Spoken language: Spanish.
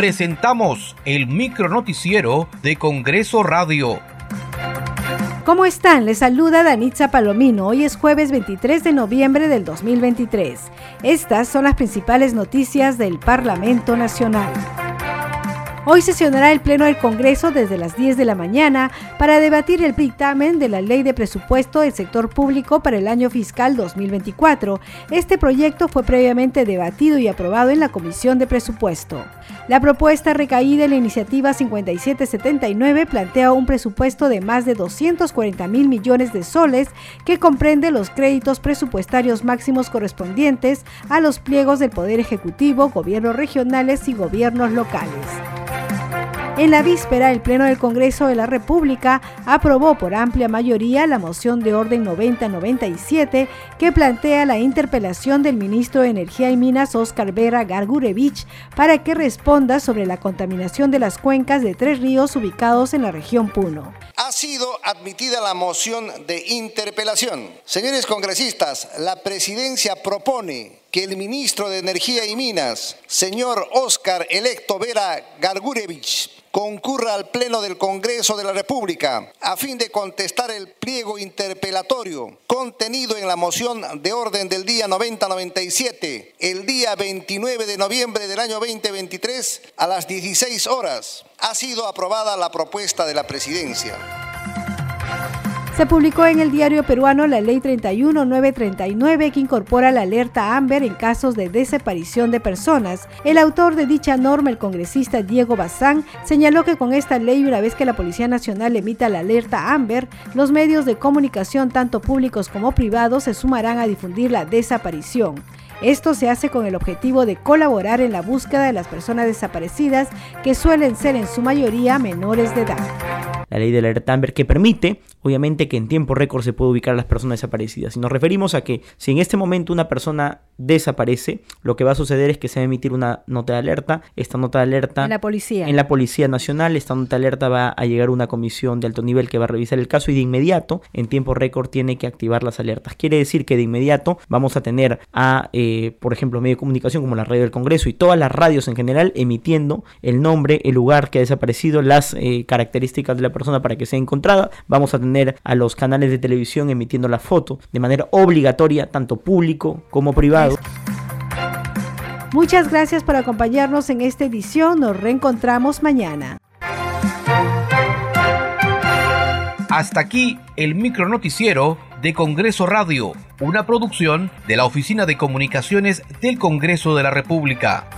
presentamos el micronoticiero de Congreso Radio. ¿Cómo están? Les saluda Danitza Palomino. Hoy es jueves 23 de noviembre del 2023. Estas son las principales noticias del Parlamento Nacional. Hoy sesionará el Pleno del Congreso desde las 10 de la mañana para debatir el dictamen de la Ley de Presupuesto del Sector Público para el año fiscal 2024. Este proyecto fue previamente debatido y aprobado en la Comisión de Presupuesto. La propuesta recaída en la iniciativa 5779 plantea un presupuesto de más de 240 mil millones de soles que comprende los créditos presupuestarios máximos correspondientes a los pliegos del Poder Ejecutivo, gobiernos regionales y gobiernos locales. En la víspera, el Pleno del Congreso de la República aprobó por amplia mayoría la moción de orden 9097 que plantea la interpelación del ministro de Energía y Minas, Oscar Vera Gargurevich, para que responda sobre la contaminación de las cuencas de tres ríos ubicados en la región Puno. Ha sido admitida la moción de interpelación. Señores congresistas, la presidencia propone que el ministro de Energía y Minas, señor Oscar Electo Vera Gargurevich, concurra al Pleno del Congreso de la República a fin de contestar el pliego interpelatorio contenido en la moción de orden del día 9097, el día 29 de noviembre del año 2023 a las 16 horas. Ha sido aprobada la propuesta de la presidencia. Se publicó en el diario peruano la Ley 31939 que incorpora la alerta AMBER en casos de desaparición de personas. El autor de dicha norma, el congresista Diego Bazán, señaló que con esta ley, una vez que la Policía Nacional emita la alerta AMBER, los medios de comunicación, tanto públicos como privados, se sumarán a difundir la desaparición. Esto se hace con el objetivo de colaborar en la búsqueda de las personas desaparecidas, que suelen ser en su mayoría menores de edad la ley de alerta Amber, que permite, obviamente, que en tiempo récord se pueda ubicar a las personas desaparecidas. Y nos referimos a que si en este momento una persona desaparece, lo que va a suceder es que se va a emitir una nota de alerta. Esta nota de alerta... En la policía. En la Policía Nacional. Esta nota de alerta va a llegar a una comisión de alto nivel que va a revisar el caso y de inmediato, en tiempo récord, tiene que activar las alertas. Quiere decir que de inmediato vamos a tener a, eh, por ejemplo, medio de comunicación como la radio del Congreso y todas las radios en general emitiendo el nombre, el lugar que ha desaparecido, las eh, características de la persona persona para que sea encontrada. Vamos a tener a los canales de televisión emitiendo la foto de manera obligatoria, tanto público como privado. Muchas gracias por acompañarnos en esta edición. Nos reencontramos mañana. Hasta aquí el micro noticiero de Congreso Radio, una producción de la Oficina de Comunicaciones del Congreso de la República.